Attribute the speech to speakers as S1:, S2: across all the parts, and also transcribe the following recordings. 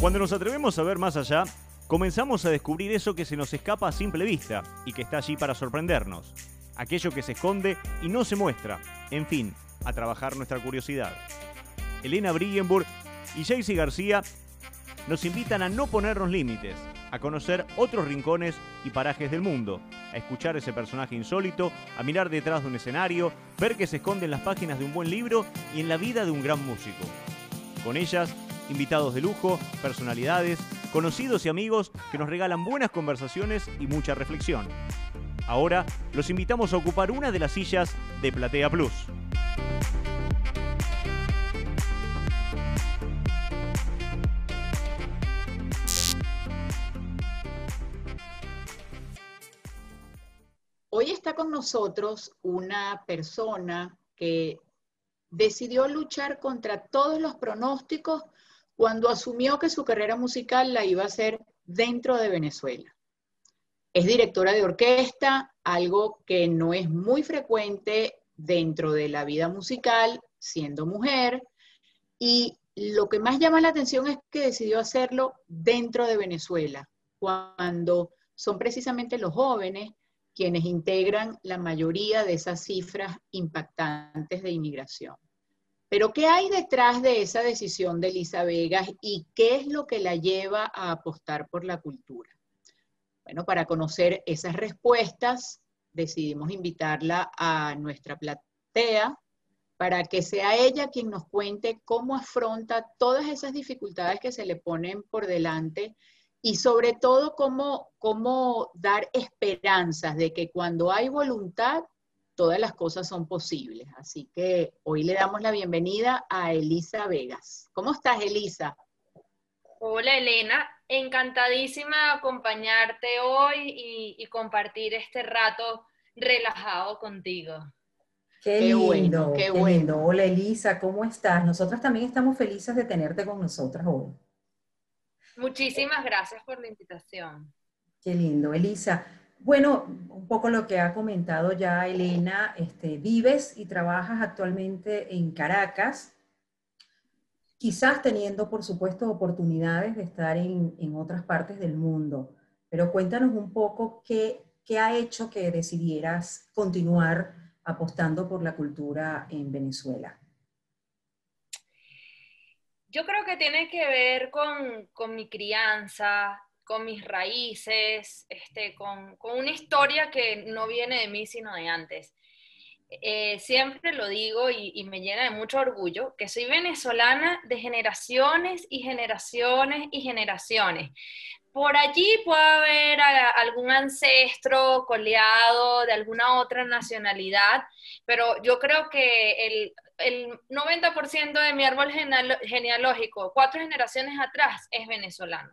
S1: Cuando nos atrevemos a ver más allá, comenzamos a descubrir eso que se nos escapa a simple vista y que está allí para sorprendernos. Aquello que se esconde y no se muestra. En fin, a trabajar nuestra curiosidad. Elena Brillenburg y Jaycee García nos invitan a no ponernos límites, a conocer otros rincones y parajes del mundo, a escuchar ese personaje insólito, a mirar detrás de un escenario, ver que se esconde en las páginas de un buen libro y en la vida de un gran músico. Con ellas invitados de lujo, personalidades, conocidos y amigos que nos regalan buenas conversaciones y mucha reflexión. Ahora los invitamos a ocupar una de las sillas de Platea Plus.
S2: Hoy está con nosotros una persona que decidió luchar contra todos los pronósticos cuando asumió que su carrera musical la iba a hacer dentro de Venezuela. Es directora de orquesta, algo que no es muy frecuente dentro de la vida musical, siendo mujer, y lo que más llama la atención es que decidió hacerlo dentro de Venezuela, cuando son precisamente los jóvenes quienes integran la mayoría de esas cifras impactantes de inmigración. Pero ¿qué hay detrás de esa decisión de Elisa Vegas y qué es lo que la lleva a apostar por la cultura? Bueno, para conocer esas respuestas, decidimos invitarla a nuestra platea para que sea ella quien nos cuente cómo afronta todas esas dificultades que se le ponen por delante y sobre todo cómo, cómo dar esperanzas de que cuando hay voluntad todas las cosas son posibles. Así que hoy le damos la bienvenida a Elisa Vegas. ¿Cómo estás, Elisa?
S3: Hola, Elena. Encantadísima de acompañarte hoy y, compartir este rato relajado contigo.
S4: Qué, lindo, qué, bueno. Hola, Elisa, ¿cómo estás? Nosotros también estamos felices de tenerte con nosotras hoy.
S3: Muchísimas gracias por la invitación.
S4: Qué lindo, Elisa. Bueno, un poco lo que ha comentado ya Elena, este, vives y trabajas actualmente en Caracas, quizás teniendo, por supuesto, oportunidades de estar en, otras partes del mundo, pero cuéntanos un poco qué, qué ha hecho que decidieras continuar apostando por la cultura en Venezuela.
S3: Yo creo que tiene que ver con, con mi crianza, con mis raíces, este, con, una historia que no viene de mí, sino de antes. Eh, siempre lo digo y, me llena de mucho orgullo, que soy venezolana de generaciones y generaciones y generaciones. Por allí puede haber algún ancestro coleado de alguna otra nacionalidad, pero yo creo que el, el 90% de mi árbol genealógico, cuatro generaciones atrás, es venezolano.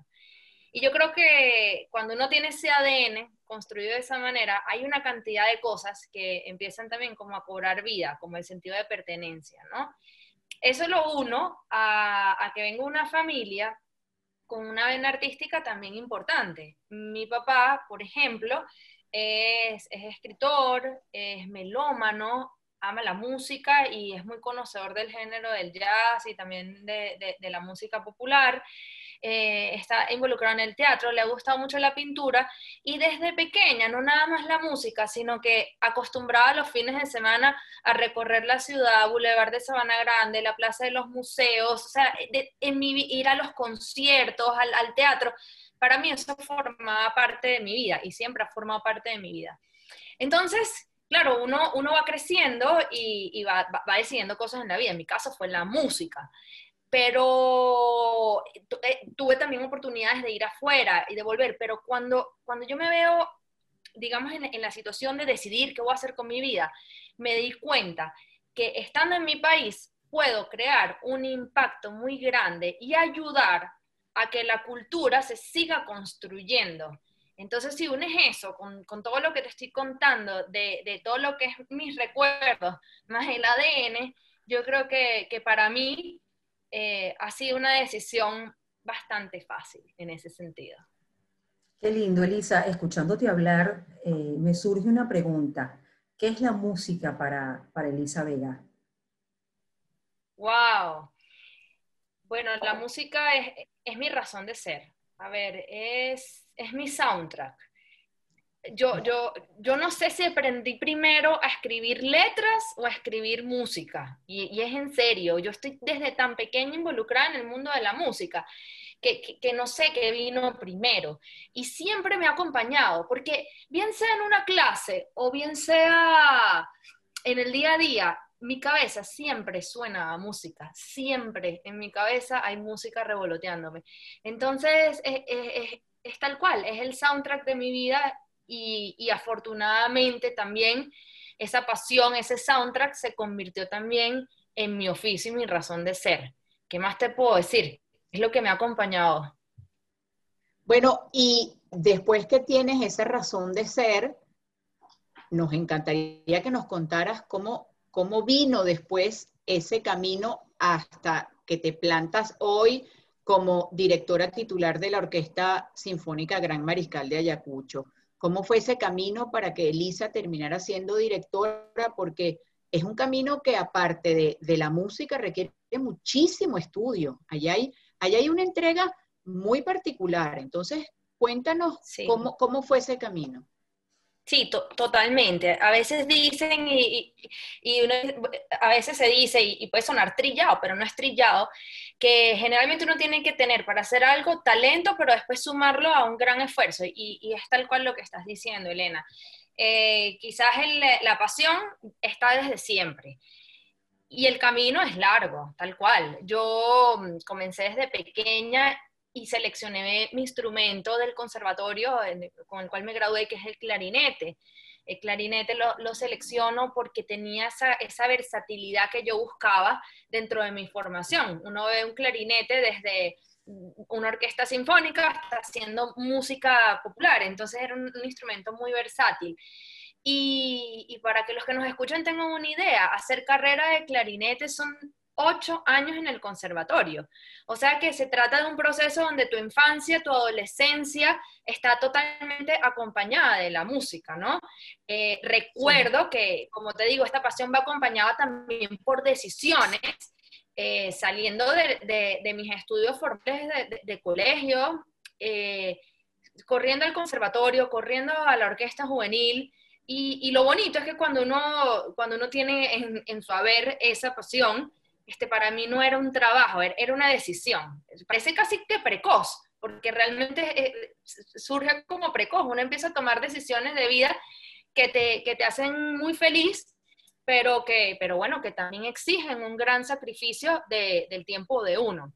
S3: Y yo creo que cuando uno tiene ese ADN construido de esa manera, hay una cantidad de cosas que empiezan también como a cobrar vida, como el sentido de pertenencia, ¿no? Eso lo uno a, que venga una familia con una vena artística también importante. Mi papá, por ejemplo, es, escritor, es melómano, ama la música y es muy conocedor del género del jazz y también de, de la música popular. Eh, está involucrado en el teatro, le ha gustado mucho la pintura y desde pequeña, no nada más la música, sino que acostumbraba los fines de semana a recorrer la ciudad, Boulevard de Sabana Grande, la Plaza de los Museos, o sea, mi, ir a los conciertos, al, teatro. Para mí eso formaba parte de mi vida y siempre ha formado parte de mi vida. Entonces, claro, uno, uno va creciendo y, va, va, decidiendo cosas en la vida. En mi caso fue la música pero eh, tuve también oportunidades de ir afuera y de volver, pero cuando, cuando yo me veo, digamos, en, en, la situación de decidir qué voy a hacer con mi vida, me di cuenta que estando en mi país puedo crear un impacto muy grande y ayudar a que la cultura se siga construyendo. Entonces, si unes eso con, con todo lo que te estoy contando, de, de, todo lo que es mis recuerdos, más el ADN, yo creo que, que para mí eh, ha sido una decisión bastante fácil en ese sentido.
S4: Qué lindo, Elisa. Escuchándote hablar, eh, me surge una pregunta. ¿Qué es la música para, para Elisa Vega?
S3: ¡Wow! Bueno, la música es, es mi razón de ser. A ver, es, es mi soundtrack. Yo, yo, yo no sé si aprendí primero a escribir letras o a escribir música. Y, y es en serio, yo estoy desde tan pequeña involucrada en el mundo de la música. Que, que, no sé qué vino primero. Y siempre me ha acompañado, porque bien sea en una clase o bien sea en el día a día, mi cabeza siempre suena a música, siempre en mi cabeza hay música revoloteándome. Entonces, es, es, es tal cual, es el soundtrack de mi vida y, afortunadamente también esa pasión, ese soundtrack se convirtió también en mi oficio y mi razón de ser. ¿Qué más te puedo decir? Es lo que me ha acompañado.
S2: Bueno, y después que tienes esa razón de ser, nos encantaría que nos contaras cómo cómo vino después ese camino hasta que te plantas hoy como directora titular de la Orquesta Sinfónica Gran Mariscal de Ayacucho. ¿Cómo fue ese camino para que Elisa terminara siendo directora? Porque es un camino que aparte de, de la música requiere muchísimo estudio. Allá hay, allá hay una entrega muy particular. Entonces, cuéntanos sí. cómo, cómo fue ese camino.
S3: Sí, to totalmente. A veces dicen, y, y uno, a veces se dice, y, y, puede sonar trillado, pero no es trillado, que generalmente uno tiene que tener para hacer algo talento, pero después sumarlo a un gran esfuerzo. Y, y es tal cual lo que estás diciendo, Elena. Eh, quizás el, la pasión está desde siempre. Y el camino es largo, tal cual. Yo mm, comencé desde pequeña y seleccioné mi instrumento del conservatorio con el cual me gradué, que es el clarinete. El clarinete lo, lo selecciono porque tenía esa, versatilidad que yo buscaba dentro de mi formación. Uno ve un clarinete desde una orquesta sinfónica hasta haciendo música popular, entonces era un, un instrumento muy versátil. Y, y, para que los que nos escuchan tengan una idea, hacer carrera de clarinete son ocho años en el conservatorio. O sea que se trata de un proceso donde tu infancia, tu adolescencia está totalmente acompañada de la música, ¿no? Eh, recuerdo sí. que, como te digo, esta pasión va acompañada también por decisiones. Eh, saliendo de, de, de, mis estudios formales de, de colegio, eh, corriendo al conservatorio, corriendo a la orquesta juvenil, y, y, lo bonito es que cuando uno, cuando uno tiene en, en su haber esa pasión, este, para mí no era un trabajo, era una decisión. Parece casi que precoz, porque realmente eh, surge como precoz. Uno empieza a tomar decisiones de vida que te, que te hacen muy feliz, pero, que, pero bueno, que también exigen un gran sacrificio de, del tiempo de uno.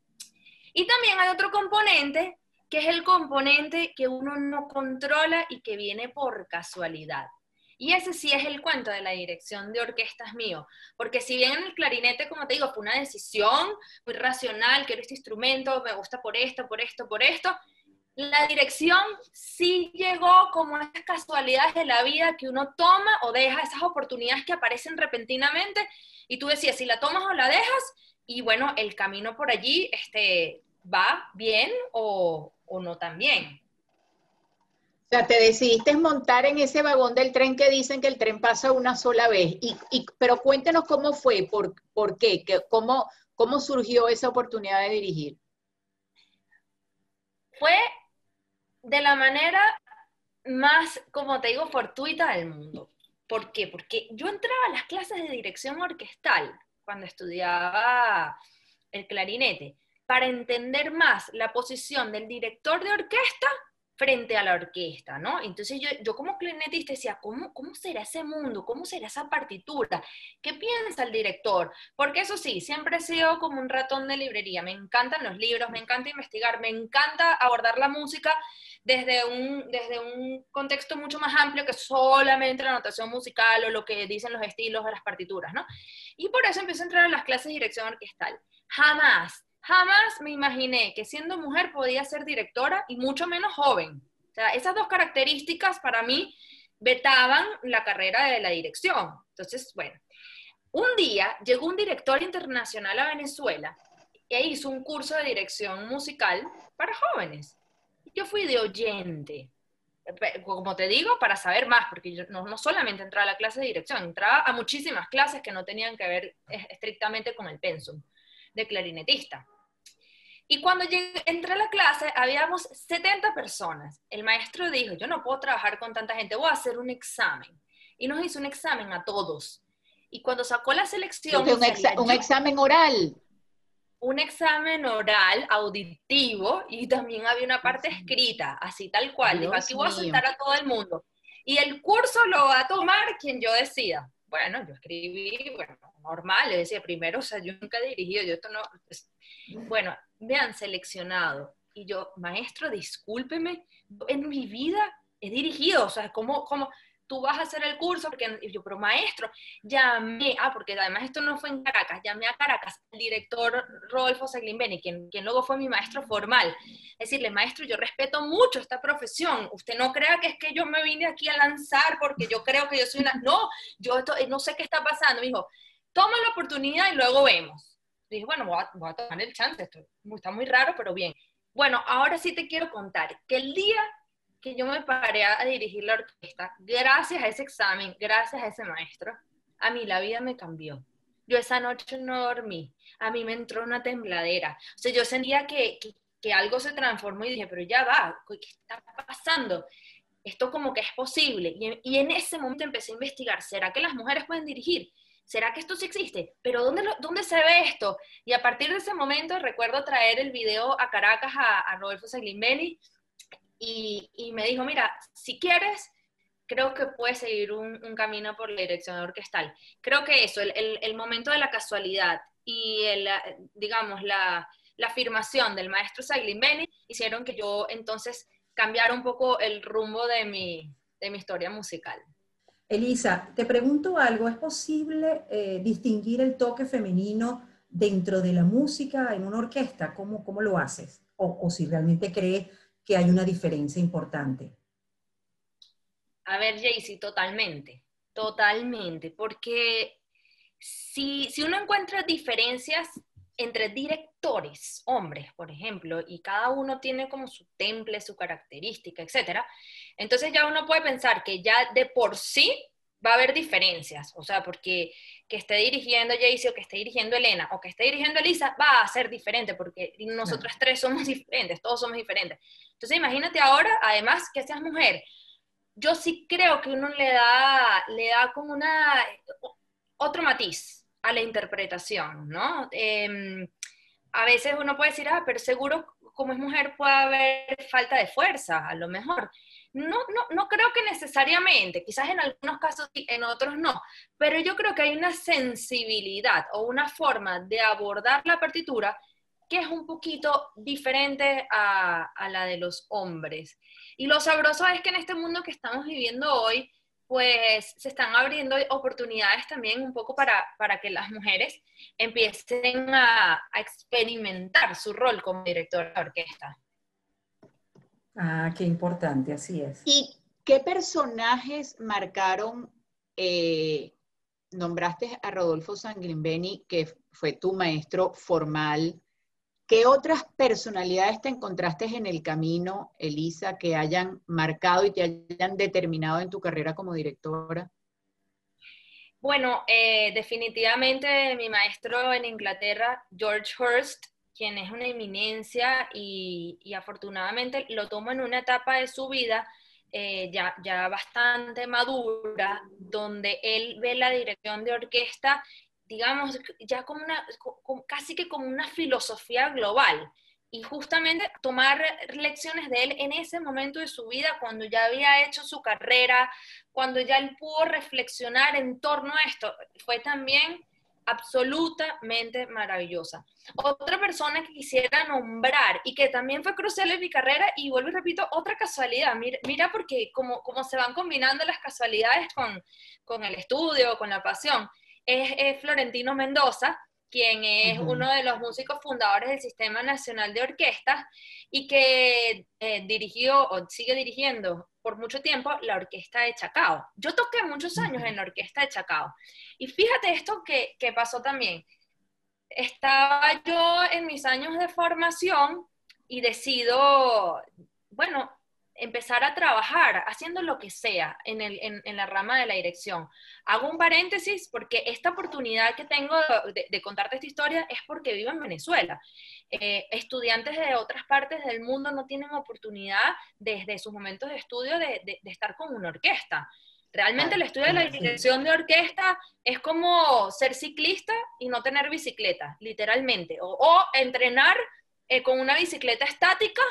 S3: Y también hay otro componente, que es el componente que uno no controla y que viene por casualidad. Y ese sí es el cuento de la dirección de orquestas mío, porque si bien en el clarinete, como te digo, fue una decisión muy racional, quiero este instrumento, me gusta por esto, por esto, por esto, la dirección sí llegó como esas casualidades de la vida que uno toma o deja, esas oportunidades que aparecen repentinamente, y tú decías si la tomas o la dejas, y bueno, el camino por allí este, va bien o, o no tan bien.
S2: O sea, te decidiste montar en ese vagón del tren que dicen que el tren pasa una sola vez. Y, pero cuéntenos cómo fue, por, por qué, cómo, cómo surgió esa oportunidad de dirigir.
S3: Fue de la manera más, como te digo, fortuita del mundo. ¿Por qué? Porque yo entraba a las clases de dirección orquestal cuando estudiaba el clarinete para entender más la posición del director de orquesta frente a la orquesta, ¿no? Entonces yo, yo como clarinetista decía, ¿cómo, ¿cómo será ese mundo? ¿Cómo será esa partitura? ¿Qué piensa el director? Porque eso sí, siempre he sido como un ratón de librería, me encantan los libros, me encanta investigar, me encanta abordar la música desde un, desde un contexto mucho más amplio que solamente la notación musical o lo que dicen los estilos de las partituras, ¿no? Y por eso empiezo a entrar en las clases de dirección orquestal. Jamás Jamás me imaginé que siendo mujer podía ser directora y mucho menos joven. O sea, esas dos características para mí vetaban la carrera de la dirección. Entonces, bueno, un día llegó un director internacional a Venezuela e hizo un curso de dirección musical para jóvenes. Yo fui de oyente, como te digo, para saber más, porque yo no, no, solamente entraba a la clase de dirección, entraba a muchísimas clases que no tenían que ver estrictamente con el pensum de clarinetista. Y cuando llegué, entré a la clase, habíamos 70 personas. El maestro dijo, yo no puedo trabajar con tanta gente, voy a hacer un examen. Y nos hizo un examen a todos. Y cuando sacó la selección...
S2: Un, examen oral.
S3: Un examen oral, auditivo, y también había una parte escrita, así tal cual. Dijo, aquí voy a soltar a todo el mundo. Y el curso lo va a tomar quien yo decida. Bueno, yo escribí, bueno, normal, le decía primero, o sea, yo nunca he dirigido, yo esto no... Bueno, me han seleccionado. Y yo, maestro, discúlpeme, en mi vida he dirigido, o sea, ¿cómo, cómo, tú vas a hacer el curso, porque yo, pero maestro, llamé, ah, porque además esto no fue en Caracas, llamé a Caracas al director Rodolfo Seglimbeni, quien, quien luego fue mi maestro formal, decirle, maestro, yo respeto mucho esta profesión, usted no crea que es que yo me vine aquí a lanzar porque yo creo que yo soy una, no, yo no sé qué está pasando, me dijo, toma la oportunidad y luego vemos. dije, bueno, voy a, voy a tomar el chance, esto está muy raro, pero bien. Bueno, ahora sí te quiero contar que el día que yo me paré a dirigir la orquesta, gracias a ese examen, gracias a ese maestro, a mí la vida me cambió. Yo esa noche no dormí, a mí me entró una tembladera. O sea, yo sentía que, que, algo se transformó y dije, pero ya va, ¿qué está pasando? Esto como que es posible. Y, y, en ese momento empecé a investigar, ¿será que las mujeres pueden dirigir? ¿Será que esto sí existe? ¿Pero dónde, dónde se ve esto? Y a partir de ese momento recuerdo traer el video a Caracas a, a Rodolfo Seglimbeni y, me dijo, mira, si quieres, creo que puedes seguir un, camino por la dirección orquestal. Creo que eso, el, momento de la casualidad y, el, digamos, la, afirmación del maestro Beni hicieron que yo entonces cambiara un poco el rumbo de mi, de mi historia musical.
S4: Elisa, te pregunto algo, ¿es posible eh, distinguir el toque femenino dentro de la música en una orquesta? ¿Cómo, cómo lo haces? O, o si realmente crees que hay una diferencia importante.
S3: A ver, Jaycee, totalmente, totalmente, porque si, si uno encuentra diferencias entre directores, hombres, por ejemplo, y cada uno tiene como su temple, su característica, etc., entonces ya uno puede pensar que ya de por sí va a haber diferencias, o sea, porque que esté dirigiendo Jaycee o que esté dirigiendo Elena o que esté dirigiendo Elisa va a ser diferente porque nosotras tres somos diferentes, todos somos diferentes. Entonces imagínate ahora, además, que seas mujer. Yo sí creo que uno le da, le da como una, otro matiz a la interpretación, ¿no? Em, a veces uno puede decir, ah, pero seguro como es mujer puede haber falta de fuerza, a lo mejor. No, no, no creo que necesariamente, quizás en algunos casos sí, en otros no, pero yo creo que hay una sensibilidad o una forma de abordar la partitura que es un poquito diferente a, a, la de los hombres. Y lo sabroso es que en este mundo que estamos viviendo hoy, pues se están abriendo oportunidades también un poco para, para que las mujeres empiecen a, a experimentar su rol como directora de orquesta.
S4: Ah, qué importante, así es.
S2: ¿Y qué personajes marcaron? Eh, nombraste a Rodolfo Sanguimbeni, que fue tu maestro formal. ¿Qué otras personalidades te encontraste en el camino, Elisa, que hayan marcado y te hayan determinado en tu carrera como directora?
S3: Bueno, eh, definitivamente mi maestro en Inglaterra, George Hurst, quien es una eminencia y, afortunadamente lo toma en una etapa de su vida eh, ya, ya bastante madura, donde él ve la dirección de orquesta, digamos, ya como una, casi que como una filosofía global. Y justamente tomar lecciones de él en ese momento de su vida, cuando ya había hecho su carrera, cuando ya él pudo reflexionar en torno a esto, fue también absolutamente maravillosa. Otra persona que quisiera nombrar y que también fue crucial en mi carrera, y vuelvo y repito, otra casualidad, mira, porque como, como se van combinando las casualidades con, con el estudio, con la pasión, es, Florentino Mendoza, quien es uno de los músicos fundadores del Sistema Nacional de Orquestas y que eh, dirigió o sigue dirigiendo por mucho tiempo la orquesta de Chacao. Yo toqué muchos años en la orquesta de Chacao. Y fíjate esto que, que pasó también. Estaba yo en mis años de formación y decido, bueno, empezar a trabajar haciendo lo que sea en, el, en, la rama de la dirección. Hago un paréntesis porque esta oportunidad que tengo de, contarte esta historia es porque vivo en Venezuela. Eh, estudiantes de otras partes del mundo no tienen oportunidad desde sus momentos de estudio de, de estar con una orquesta. Realmente el estudio de la dirección de orquesta es como ser ciclista y no tener bicicleta, literalmente. O, entrenar eh, con una bicicleta estática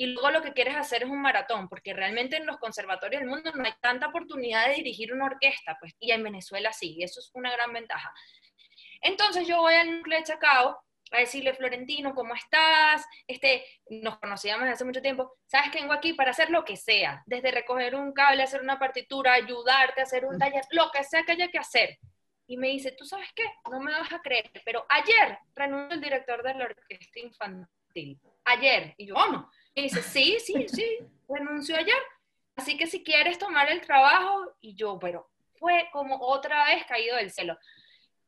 S3: y luego lo que quieres hacer es un maratón, porque realmente en los conservatorios del mundo no hay tanta oportunidad de dirigir una orquesta, pues, y en Venezuela sí, y eso es una gran ventaja. Entonces yo voy al núcleo de Chacao a decirle, Florentino, ¿cómo estás? Este, nos conocíamos hace mucho tiempo, sabes que vengo aquí para hacer lo que sea, desde recoger un cable, hacer una partitura, ayudarte a hacer un taller, lo que sea que haya que hacer. Y me dice, ¿tú sabes qué? No me vas a creer, pero ayer renunció el director de la orquesta infantil. Ayer. Y yo, ¿cómo? Y dice, sí, sí, sí, renunció ayer. Así que si quieres tomar el trabajo, y yo, pero fue como otra vez caído del cielo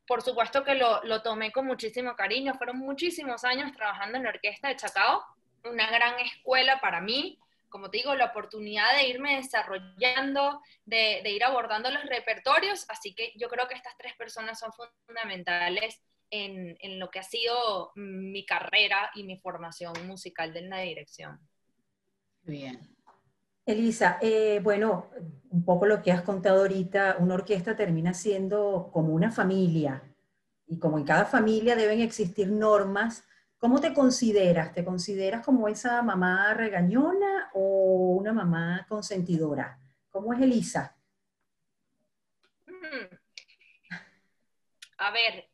S3: por supuesto que lo, lo, tomé con muchísimo cariño. Fueron muchísimos años trabajando en la orquesta de Chacao, una gran escuela para mí. Como te digo, la oportunidad de irme desarrollando, de, de ir abordando los repertorios. Así que yo creo que estas tres personas son fundamentales en, en lo que ha sido mi carrera y mi formación musical de la dirección.
S4: Bien. Elisa, eh, bueno, un poco lo que has contado ahorita, una orquesta termina siendo como una familia y como en cada familia deben existir normas. ¿Cómo te consideras? ¿Te consideras como esa mamá regañona o una mamá consentidora? ¿Cómo es Elisa?
S3: Mm. A ver,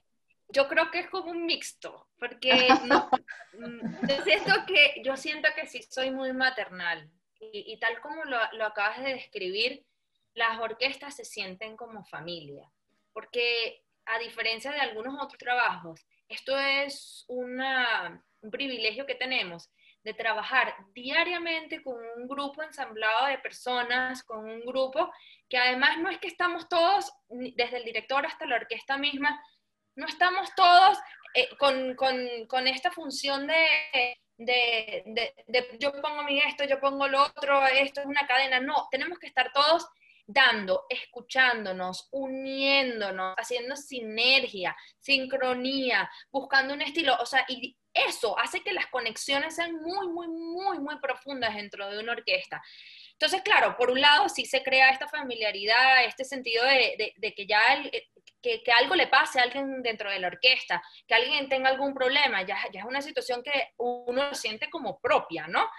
S3: yo creo que es como un mixto, porque mm, siento que, yo siento que sí soy muy maternal y, tal como lo, lo, acabas de describir, las orquestas se sienten como familia, porque a diferencia de algunos otros trabajos, esto es una, un privilegio que tenemos de trabajar diariamente con un grupo ensamblado de personas, con un grupo que además no es que estamos todos, desde el director hasta la orquesta misma, no estamos todos eh, con, con, con, esta función de, de, de, yo pongo mi esto, yo pongo lo otro, esto es una cadena. No, tenemos que estar todos dando, escuchándonos, uniéndonos, haciendo sinergia, sincronía, buscando un estilo, o sea, y eso hace que las conexiones sean muy, muy, muy, muy profundas dentro de una orquesta. Entonces, claro, por un lado sí se crea esta familiaridad, este sentido de, de que ya el, que, algo le pase a alguien dentro de la orquesta, que alguien tenga algún problema, ya, ya es una situación que uno siente como propia, ¿no?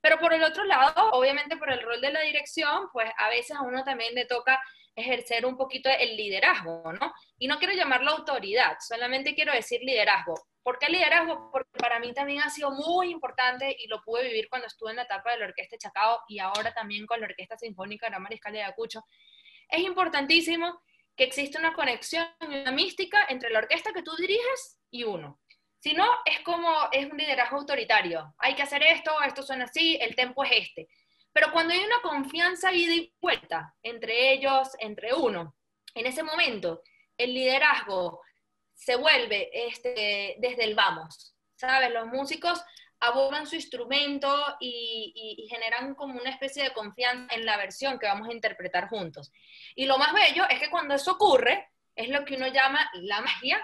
S3: Pero por el otro lado, obviamente por el rol de la dirección, pues a veces a uno también le toca ejercer un poquito el liderazgo, ¿no? Y no quiero llamarlo autoridad, solamente quiero decir liderazgo. ¿Por qué liderazgo? Porque para mí también ha sido muy importante y lo pude vivir cuando estuve en la etapa de la Orquesta Chacao y ahora también con la Orquesta Sinfónica de la Mariscal de Ayacucho. Es importantísimo que existe una conexión, una mística entre la orquesta que tú diriges y uno. Si no, es como, es un liderazgo autoritario. Hay que hacer esto, esto suena así, el tempo es este. Pero cuando hay una confianza ida y vuelta entre ellos, entre uno, en ese momento, el liderazgo se vuelve este, desde el vamos. ¿Sabes? Los músicos abordan su instrumento y, generan como una especie de confianza en la versión que vamos a interpretar juntos. Y lo más bello es que cuando eso ocurre, es lo que uno llama la magia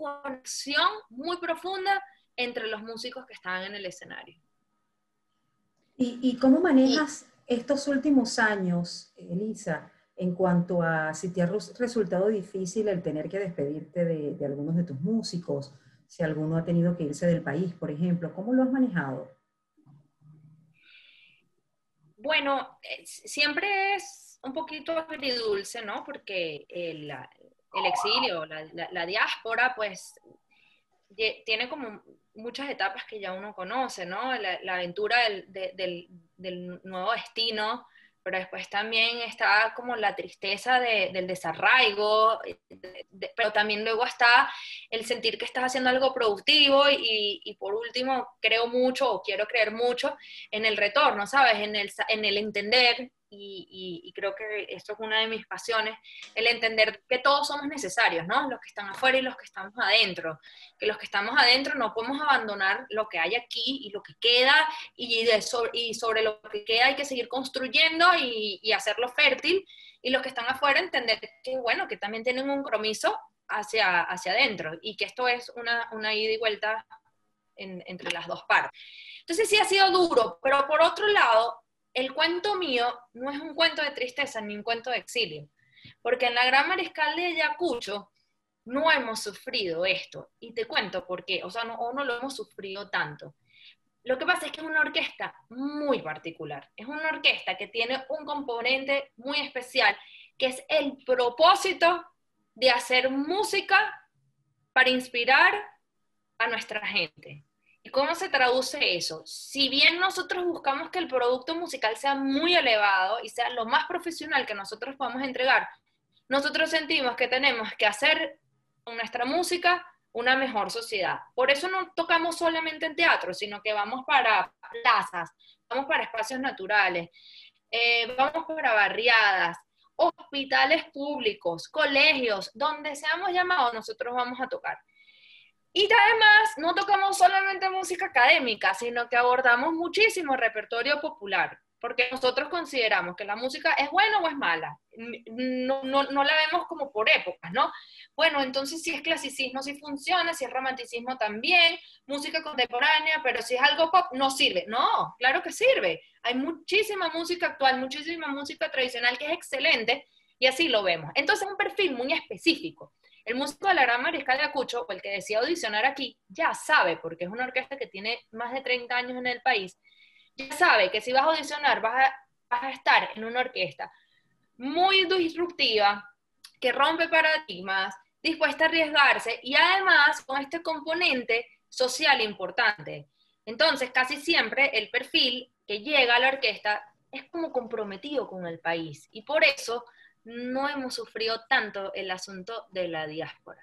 S3: conexión muy profunda entre los músicos que estaban en el escenario.
S4: ¿Y, cómo manejas estos últimos años, Elisa, en cuanto a si te ha resultado difícil el tener que despedirte de, de algunos de tus músicos, si alguno ha tenido que irse del país, por ejemplo? ¿Cómo lo has manejado?
S3: Bueno, eh, siempre es un poquito agridulce, ¿no? Porque la, el exilio, la, diáspora, pues tiene como muchas etapas que ya uno conoce, ¿no? La, aventura del, del, nuevo destino, pero después también está como la tristeza del desarraigo, pero también luego está el sentir que estás haciendo algo productivo y, y, por último creo mucho o quiero creer mucho en el retorno, ¿sabes? En el, en el entender y, creo que esto es una de mis pasiones, el entender que todos somos necesarios, ¿no? Los que están afuera y los que estamos adentro, que los que estamos adentro no podemos abandonar lo que hay aquí y lo que queda y, sobre, y sobre lo que queda hay que seguir construyendo y, hacerlo fértil y los que están afuera entender que, bueno, que también tienen un compromiso hacia, hacia adentro y que esto es una, una ida y vuelta entre las dos partes. Entonces sí ha sido duro, pero por otro lado, el cuento mío no es un cuento de tristeza ni un cuento de exilio, porque en la Gran Mariscal de Ayacucho no hemos sufrido esto. Y te cuento por qué, o sea, no, no lo hemos sufrido tanto. Lo que pasa es que es una orquesta muy particular, es una orquesta que tiene un componente muy especial, que es el propósito de hacer música para inspirar a nuestra gente. ¿Y cómo se traduce eso? Si bien nosotros buscamos que el producto musical sea muy elevado y sea lo más profesional que nosotros podamos entregar, nosotros sentimos que tenemos que hacer nuestra música una mejor sociedad. Por eso no tocamos solamente en teatro, sino que vamos para plazas, vamos para espacios naturales, eh, vamos para barriadas, hospitales públicos, colegios, donde seamos llamados, nosotros vamos a tocar. Y además no tocamos solamente música académica, sino que abordamos muchísimo repertorio popular, porque nosotros consideramos que la música es buena o es mala. No, no, no, la vemos como por épocas, ¿no? Bueno, entonces si es clasicismo, si funciona, si es romanticismo también, música contemporánea, pero si es algo pop, no sirve. No, claro que sirve. Hay muchísima música actual, muchísima música tradicional que es excelente y así lo vemos. Entonces es un perfil muy específico. El músico de la Gran Mariscal de Acucho, el que decía audicionar aquí, ya sabe, porque es una orquesta que tiene más de 30 años en el país, ya sabe que si vas a audicionar vas a, estar en una orquesta muy disruptiva, que rompe paradigmas, dispuesta a arriesgarse y además con este componente social importante. Entonces, casi siempre el perfil que llega a la orquesta es como comprometido con el país y por eso no hemos sufrido tanto el asunto de la diáspora.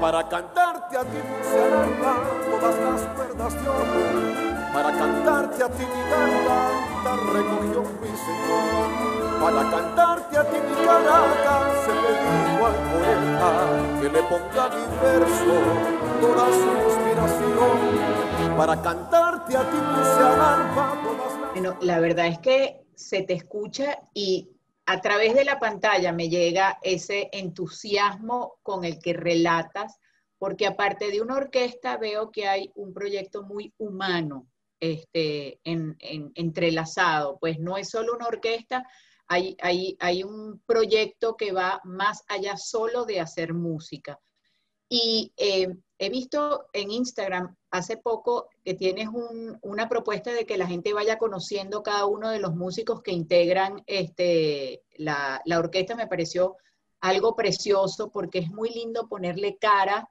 S5: Para cantarte a ti se todas las cuerdas de Para cantarte a ti mi garganta recogió mi Señor. Para cantarte a ti mi Caracas se le dijo al poeta que le ponga mi verso toda su inspiración para cantarte a ti
S2: Bueno, la verdad es que se te escucha y a través de la pantalla me llega ese entusiasmo con el que relatas, porque aparte de una orquesta veo que hay un proyecto muy humano este, entrelazado, pues no es solo una orquesta, hay, hay, hay un proyecto que va más allá solo de hacer música. Y eh, he visto en Instagram hace poco que tienes una propuesta de que la gente vaya conociendo cada uno de los músicos que integran este, la, orquesta. Me pareció algo precioso porque es muy lindo ponerle cara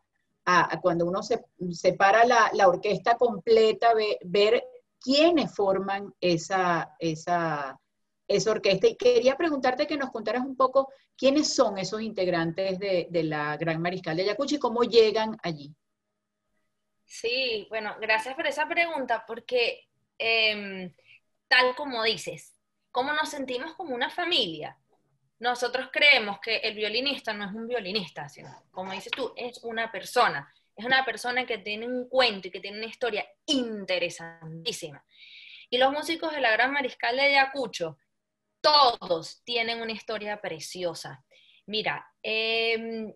S2: cuando uno se separa la, la orquesta completa, ver quiénes forman esa, esa, esa orquesta. Y quería preguntarte que nos contaras un poco quiénes son esos integrantes de, la Gran Mariscal de Ayacucho y cómo llegan allí.
S3: Sí, bueno, gracias por esa pregunta, porque em, tal como dices, ¿cómo nos sentimos como una familia? Nosotros creemos que el violinista no es un violinista, sino, como dices tú, es una persona. Es una persona que tiene un cuento y que tiene una historia interesantísima. Y los músicos de la Gran Mariscal de Ayacucho todos tienen una historia preciosa. Mira, em,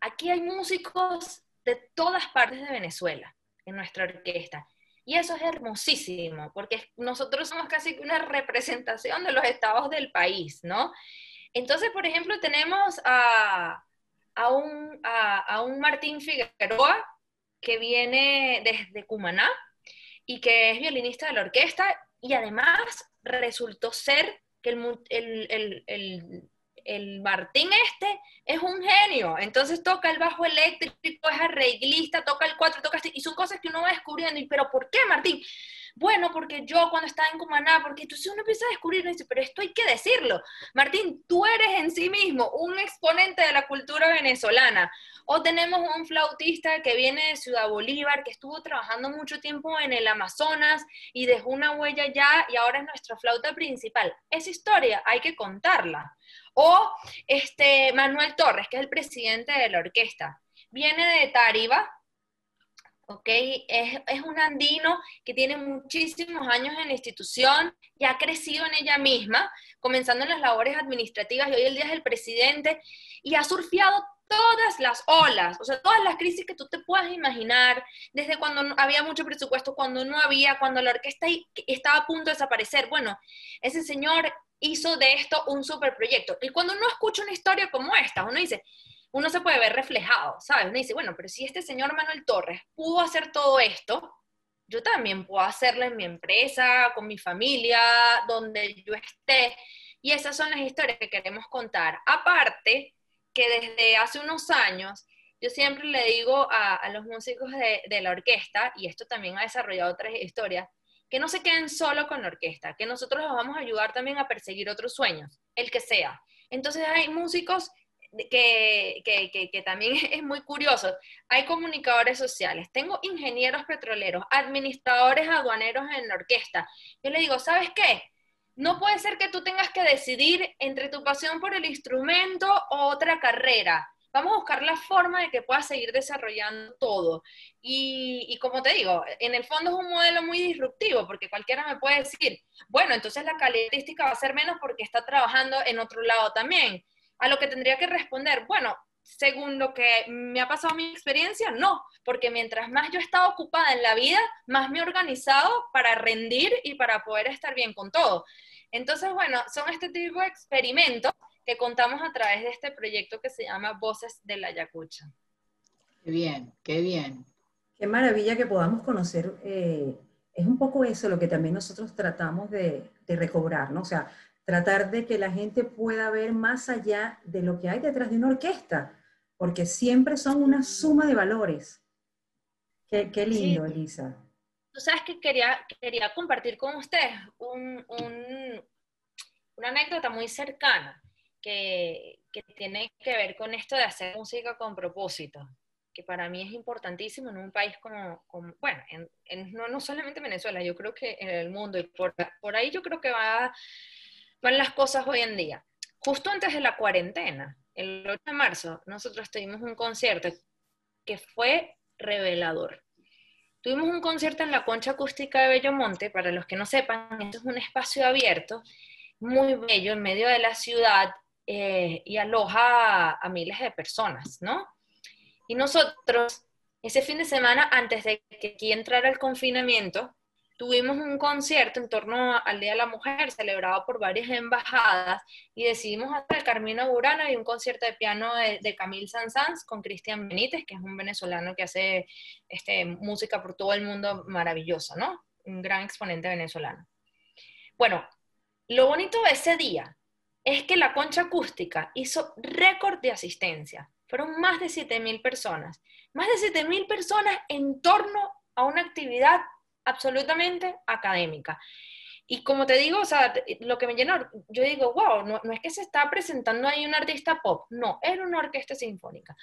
S3: aquí hay músicos de todas partes de Venezuela en nuestra orquesta. Y eso es hermosísimo, porque nosotros somos casi una representación de los estados del país, ¿no? Entonces, por ejemplo, tenemos a, a, un, a un Martín Figueroa que viene desde Cumaná y que es violinista de la orquesta y además resultó ser que el, el, Martín este es un genio. Entonces toca el bajo eléctrico, es arreglista, toca el cuatro, toca este, y son cosas que uno va descubriendo. ¿Y pero por qué, Martín? Bueno, porque yo cuando estaba en Cumaná, porque entonces uno empieza a descubrir, y dice, pero esto hay que decirlo. Martín, tú eres en sí mismo un exponente de la cultura venezolana. O tenemos un flautista que viene de Ciudad Bolívar, que estuvo trabajando mucho tiempo en el Amazonas y dejó una huella ya y ahora es nuestra flauta principal. Esa historia hay que contarla. O este Manuel Torres, que es el presidente de la orquesta. Viene de Tariba, ¿ok? Es, es, un andino que tiene muchísimos años en la institución y ha crecido en ella misma, comenzando en las labores administrativas y hoy el día es el presidente y ha surfeado todas las olas, o sea, todas las crisis que tú te puedas imaginar, desde cuando había mucho presupuesto, cuando no había, cuando la orquesta estaba a punto de desaparecer. Bueno, ese señor hizo de esto un superproyecto. Y cuando uno escucha una historia como esta, uno dice, uno se puede ver reflejado, ¿sabes? Uno dice, bueno, pero si este señor Manuel Torres pudo hacer todo esto, yo también puedo hacerlo en mi empresa, con mi familia, donde yo esté. Y esas son las historias que queremos contar. Aparte, que desde hace unos años, yo siempre le digo a, los músicos de, de, la orquesta, y esto también ha desarrollado otras historias, que no se queden solo con la orquesta, que nosotros los vamos a ayudar también a perseguir otros sueños, el que sea. Entonces hay músicos que, que, que, también es muy curioso. Hay comunicadores sociales, tengo ingenieros petroleros, administradores aduaneros en la orquesta. Yo le digo, ¿sabes qué? No puede ser que tú tengas que decidir entre tu pasión por el instrumento o otra carrera. Vamos a buscar la forma de que puedas seguir desarrollando todo. Y, y, como te digo, en el fondo es un modelo muy disruptivo, porque cualquiera me puede decir, bueno, entonces la calidad va a ser menos porque está trabajando en otro lado también a lo que tendría que responder, bueno, según lo que me ha pasado mi experiencia, no, porque mientras más yo he estado ocupada en la vida, más me he organizado para rendir y para poder estar bien con todo. Entonces, bueno, son este tipo de experimentos que contamos a través de este proyecto que se llama Voces de la Yacucha.
S2: Qué bien, qué bien.
S4: Qué maravilla que podamos conocer. Eh, es un poco eso lo que también nosotros tratamos de, de recobrar, ¿no? O sea, tratar de que la gente pueda ver más allá de lo que hay detrás de una orquesta, porque siempre son una suma de valores. Qué, lindo, Elisa.
S3: Tú sabes que quería, quería compartir con ustedes un, una anécdota muy cercana que, que, tiene que ver con esto de hacer música con propósito, que para mí es importantísimo en un país como, bueno, en, no, no, solamente Venezuela, yo creo que en el mundo, y por, por ahí yo creo que va van las cosas hoy en día. Justo antes de la cuarentena, el 8 de marzo, nosotros tuvimos un concierto que fue revelador. Tuvimos un concierto en la Concha Acústica de Bellomonte, para los que no sepan, esto es un espacio abierto, muy bello, en medio de la ciudad, eh, y aloja a, a miles de personas, ¿no? Y nosotros, ese fin de semana, antes de que aquí entrara el confinamiento, tuvimos un concierto en torno al Día de la Mujer, celebrado por varias embajadas, y decidimos hacer el Carmino Burana y un concierto de piano de, de Camille Sansans con Cristian Benítez, que es un venezolano que hace este, música por todo el mundo maravillosa, ¿no? Un gran exponente venezolano. Bueno, lo bonito de ese día es que la concha acústica hizo récord de asistencia. Fueron más de 7.000 personas. Más de 7.000 personas en torno a una actividad absolutamente académica. Y como te digo, o sea, lo que me llenó, yo digo, wow, no, no, es que se está presentando ahí un artista pop, no, era una orquesta sinfónica.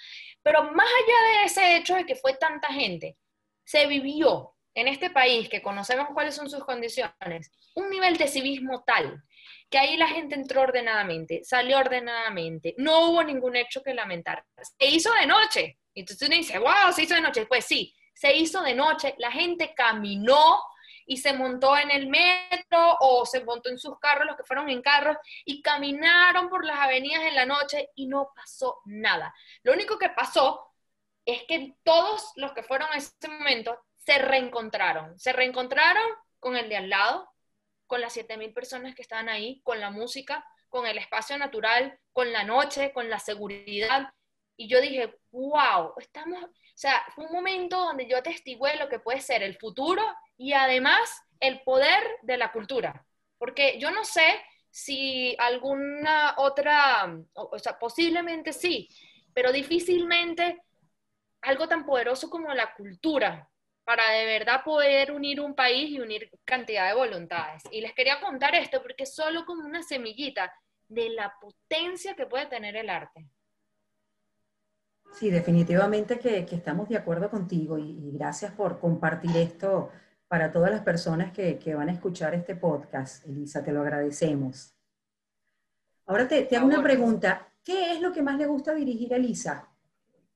S3: Pero más allá de ese hecho de que fue tanta gente, se vivió en este país, que conocemos cuáles son sus condiciones, un nivel de civismo tal que ahí la gente entró ordenadamente, salió ordenadamente, no hubo ningún hecho que lamentar. Se hizo de noche. Y entonces uno dice, wow, se hizo de noche. Pues sí, se hizo de noche, la gente caminó y se montó en el metro o se montó en sus carros, los que fueron en carros, y caminaron por las avenidas en la noche y no pasó nada. Lo único que pasó es que todos los que fueron a ese momento se reencontraron. Se reencontraron con el de al lado, con las 7.000 personas que estaban ahí, con la música, con el espacio natural, con la noche, con la seguridad. Y yo dije, wow, estamos, o sea, fue un momento donde yo atestigué lo que puede ser el futuro y además el poder de la cultura. porque yo no sé si alguna otra, o, sea, posiblemente sí, pero difícilmente algo tan poderoso como la cultura para de verdad poder unir un país y unir cantidad de voluntades. Y les quería contar esto porque solo como una semillita de la potencia que puede tener el arte.
S4: Sí, definitivamente que, estamos de acuerdo contigo y, gracias por compartir esto para todas las personas que, van a escuchar este podcast. Elisa, te lo agradecemos. Ahora te, hago una pregunta. ¿Qué es lo que más le gusta dirigir a Elisa?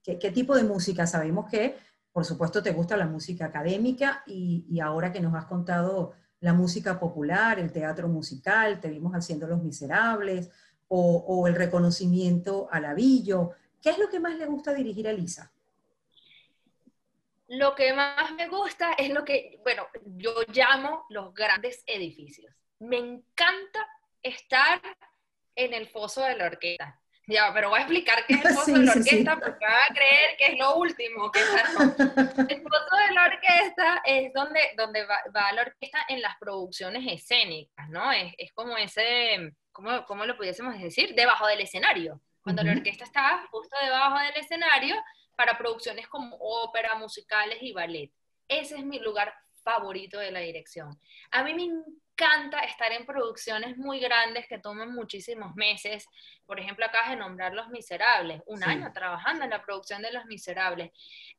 S4: ¿Qué, tipo de música? Sabemos que, por supuesto, te gusta la música académica y, y ahora que nos has contado la música popular, el teatro musical, te vimos haciendo Los Miserables o, o el reconocimiento al avillo. ¿Qué es lo que más le gusta dirigir a Lisa?
S3: Lo que más me gusta es lo que, bueno, yo llamo los grandes edificios. Me encanta estar en el foso de la orquesta. Ya, pero voy a explicar qué es el foso de la orquesta porque van a creer que es lo último que. El foso de la orquesta es donde, donde va, la orquesta en las producciones escénicas, ¿no? Es, es como ese, ¿cómo, ¿cómo, lo pudiésemos decir? Debajo del escenario cuando la orquesta está justo debajo del escenario para producciones como ópera, musicales y ballet. Ese es mi lugar favorito de la dirección. A mí me encanta estar en producciones muy grandes que toman muchísimos meses. Por ejemplo, acabas de nombrar Los Miserables, un año trabajando en la producción de Los Miserables.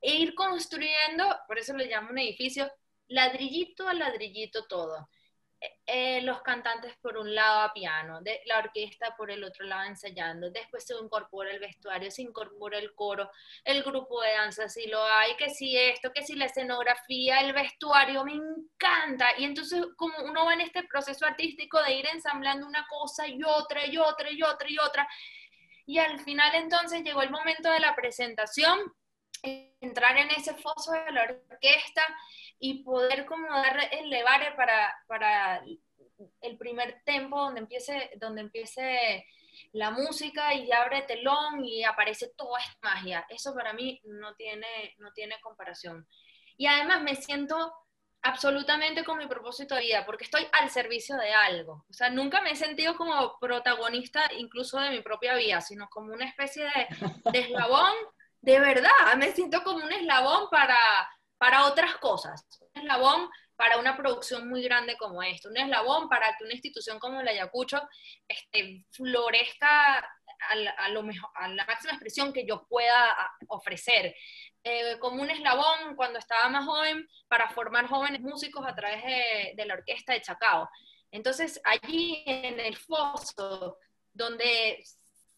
S3: E ir construyendo, por eso le llamo un edificio, ladrillito a ladrillito todo. Eh, los cantantes por un lado a piano, de, la orquesta por el otro lado ensayando, después se incorpora el vestuario, se incorpora el coro, el grupo de danza si lo hay, que si esto, que si la escenografía, el vestuario, me encanta. Y entonces como uno va en este proceso artístico de ir ensamblando una cosa y otra y otra y otra y otra, y al final entonces llegó el momento de la presentación, entrar en ese foso de la orquesta y poder como dar el levare para, para el primer tempo donde empiece, donde empiece la música y abre telón y aparece toda esta magia. Eso para mí no tiene, no tiene comparación. Y además me siento absolutamente con mi propósito de vida, porque estoy al servicio de algo. O sea, nunca me he sentido como protagonista incluso de mi propia vida, sino como una especie de, de eslabón, de verdad, me siento como un eslabón para, para otras cosas. Un eslabón para una producción muy grande como esta, un eslabón para que una institución como la Ayacucho este, florezca a la, mejor, a la máxima expresión que yo pueda ofrecer. Eh, como un eslabón cuando estaba más joven para formar jóvenes músicos a través de, de la orquesta de Chacao. Entonces, allí en el foso, donde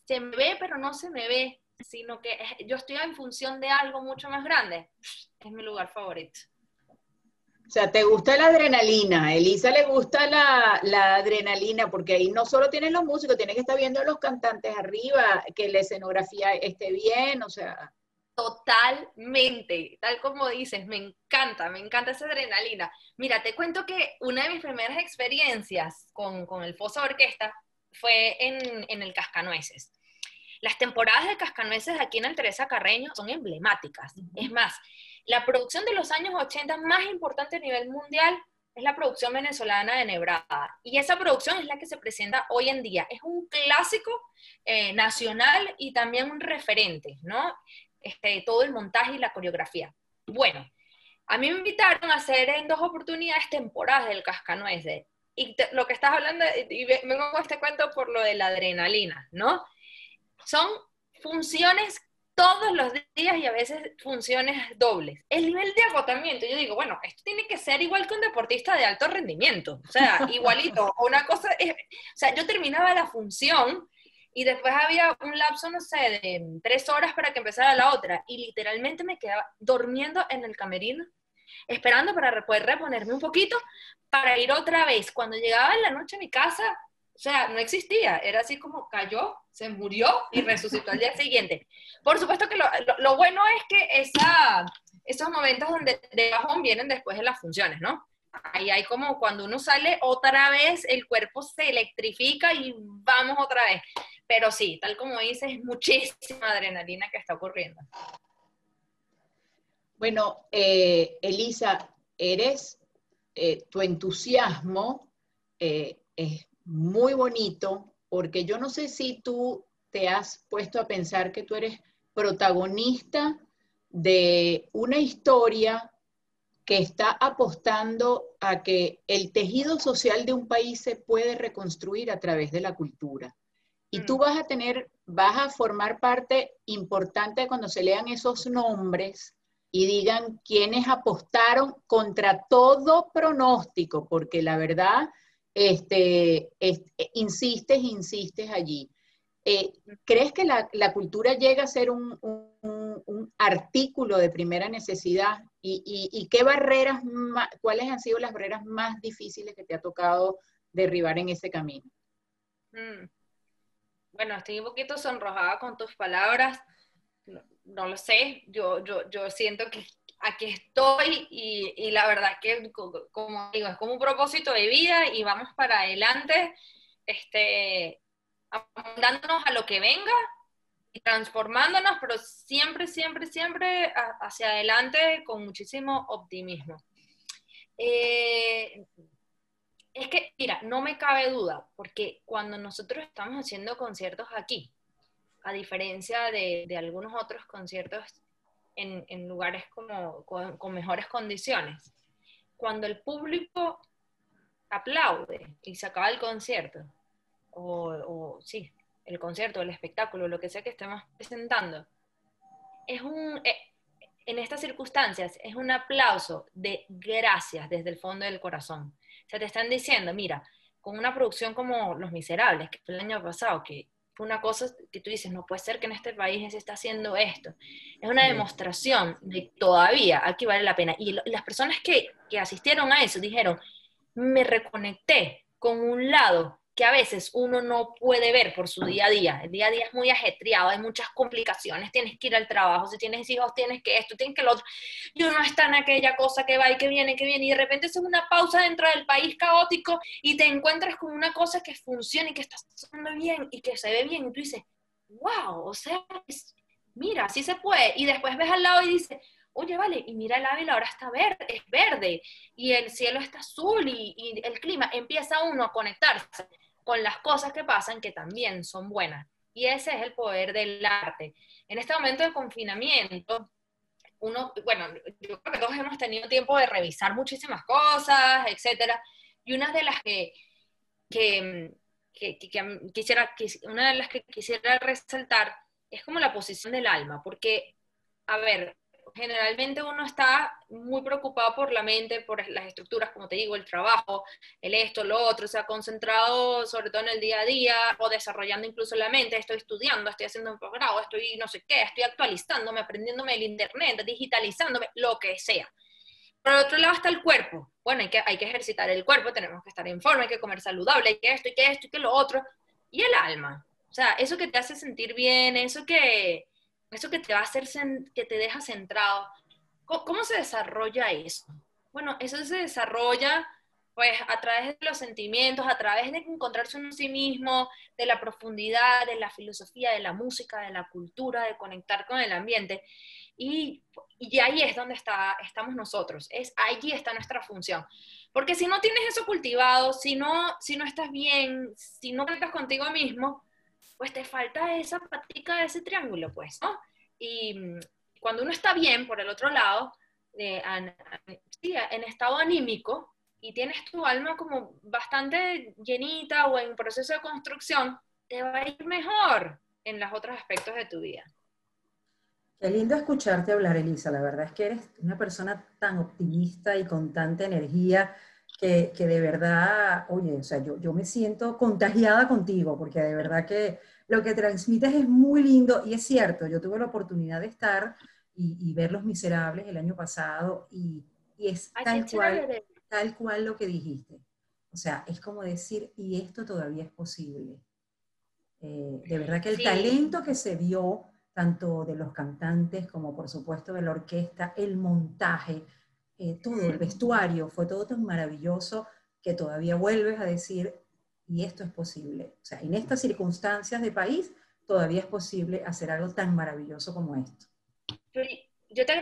S3: se me ve pero no se me ve, sino que yo estoy en función de algo mucho más grande, es mi lugar favorito.
S2: O sea, ¿te gusta la adrenalina? Elisa le gusta la, la, adrenalina, porque ahí no solo tienen los músicos, tienen que estar viendo a los cantantes arriba, que la escenografía esté bien, o sea.
S3: Totalmente, tal como dices, me encanta, me encanta esa adrenalina. Mira, te cuento que una de mis primeras experiencias con, con el Fosa Orquesta fue en, en el Cascanueces. Las temporadas de Cascanueces aquí en el Teresa Carreño son emblemáticas. Es más, la producción de los años 80 más importante a nivel mundial es la producción venezolana de Nebrada. Y esa producción es la que se presenta hoy en día. Es un clásico eh, nacional y también un referente, ¿no? Este, todo el montaje y la coreografía. Bueno, a mí me invitaron a hacer en dos oportunidades temporadas del Cascanueces. Y lo que estás hablando, y vengo con este cuento por lo de la adrenalina, ¿no? Son funciones todos los días y a veces funciones dobles. El nivel de agotamiento, yo digo, bueno, esto tiene que ser igual que un deportista de alto rendimiento, o sea, igualito. Una cosa, o sea, yo terminaba la función y después había un lapso, no sé, de tres horas para que empezara la otra y literalmente me quedaba durmiendo en el camerino, esperando para poder reponerme un poquito para ir otra vez. Cuando llegaba en la noche a mi casa, o sea, no existía, era así como cayó, se murió y resucitó al día siguiente. Por supuesto que lo, bueno es que esa, esos momentos donde de bajón vienen después de las funciones, ¿no? Ahí hay como cuando uno sale otra vez, el cuerpo se electrifica y vamos otra vez. Pero sí, tal como dices, es muchísima adrenalina que está ocurriendo.
S2: Bueno, eh, Elisa, eres, eh, tu entusiasmo eh, es muy bonito porque yo no sé si tú te has puesto a pensar que tú eres protagonista de una historia que está apostando a que el tejido social de un país se puede reconstruir a través de la cultura. Y tú mm. vas a tener, vas a formar parte importante cuando se lean esos nombres y digan quiénes apostaron contra todo pronóstico, porque la verdad, este, insistes, insistes allí. Eh, ¿Crees que la, cultura llega a ser un, artículo de primera necesidad? ¿Y, qué barreras, cuáles han sido las barreras más difíciles que te ha tocado derribar en ese camino?
S3: Mm. Bueno, estoy un poquito sonrojada con tus palabras. No, lo sé, yo, yo, yo siento que aquí estoy y, y la verdad que, como digo, es como un propósito de vida y vamos para adelante. Este, dándonos a lo que venga y transformándonos, pero siempre, siempre, siempre hacia adelante con muchísimo optimismo. Eh, es que, mira, no me cabe duda, porque cuando nosotros estamos haciendo conciertos aquí, a diferencia de, algunos otros conciertos en, lugares como, con, con mejores condiciones, cuando el público aplaude y se acaba el concierto, o, sí, el concierto, el espectáculo, lo que sea que estemos presentando, es un, eh, en estas circunstancias, es un aplauso de gracias desde el fondo del corazón. O sea, te están diciendo, mira, con una producción como Los Miserables, que fue el año pasado, que una cosa que tú dices, no puede ser que en este país se está haciendo esto. Es una demostración de que todavía aquí vale la pena. Y las personas que, que asistieron a eso dijeron, me reconecté con un lado que a veces uno no puede ver por su día a día. El día a día es muy ajetreado, hay muchas complicaciones, tienes que ir al trabajo, si tienes hijos tienes que esto, tienes que lo otro, y uno está en aquella cosa que va y que viene, que viene, y de repente es una pausa dentro del país caótico y te encuentras con una cosa que funciona y que está sonando bien y que se ve bien, y tú dices, wow, o sea, mira, sí se puede, y después ves al lado y dices, oye, vale, y mira el Ávila ahora está verde, es verde, y el cielo está azul, y, el clima, empieza uno a conectarse con las cosas que pasan que también son buenas. Y ese es el poder del arte. En este momento de confinamiento, uno, bueno, yo creo que todos hemos tenido tiempo de revisar muchísimas cosas, etcétera, y una de las que, que, que, quisiera, una de las que quisiera resaltar es como la posición del alma, porque, a ver, generalmente uno está muy preocupado por la mente, por las estructuras, como te digo, el trabajo, el esto, lo otro, o sea, concentrado sobre todo en el día a día o desarrollando incluso la mente, estoy estudiando, estoy haciendo un posgrado, estoy no sé qué, estoy actualizándome, aprendiéndome el internet, digitalizándome, lo que sea. Por otro lado está el cuerpo. Bueno, hay que, hay que ejercitar el cuerpo, tenemos que estar en forma, hay que comer saludable, hay que esto, y que esto, y que lo otro. Y el alma. O sea, eso que te hace sentir bien, eso que, eso que te va a hacer, que te deja centrado. ¿Cómo, se desarrolla eso? Bueno, eso se desarrolla pues a través de los sentimientos, a través de encontrarse en sí mismo, de la profundidad, de la filosofía, de la música, de la cultura, de conectar con el ambiente. Y, y ahí es donde está, estamos nosotros, es, allí está nuestra función. Porque si no tienes eso cultivado, si no, si no estás bien, si no conectas contigo mismo, pues te falta esa patica de ese triángulo, pues, ¿no? Y mm, cuando uno está bien, por el otro lado, en, estado anímico, y tienes tu alma como bastante llenita o en proceso de construcción, te va a ir mejor en los otros aspectos de tu vida.
S4: Qué lindo escucharte hablar, Elisa. La verdad es que eres una persona tan optimista y con tanta energía que, que de verdad, oye, o sea, yo, yo me siento contagiada contigo, porque de verdad que lo que transmites es muy lindo y es cierto, yo tuve la oportunidad de estar y, ver Los Miserables el año pasado y, es tal, cual, tal cual lo que dijiste. O sea, es como decir, y esto todavía es posible. Eh, de verdad que el talento que se vio, tanto de los cantantes como por supuesto de la orquesta, el montaje, eh, todo el vestuario, fue todo tan maravilloso que todavía vuelves a decir, y esto es posible. O sea, en estas circunstancias de país todavía es posible hacer algo tan maravilloso como esto.
S3: Yo te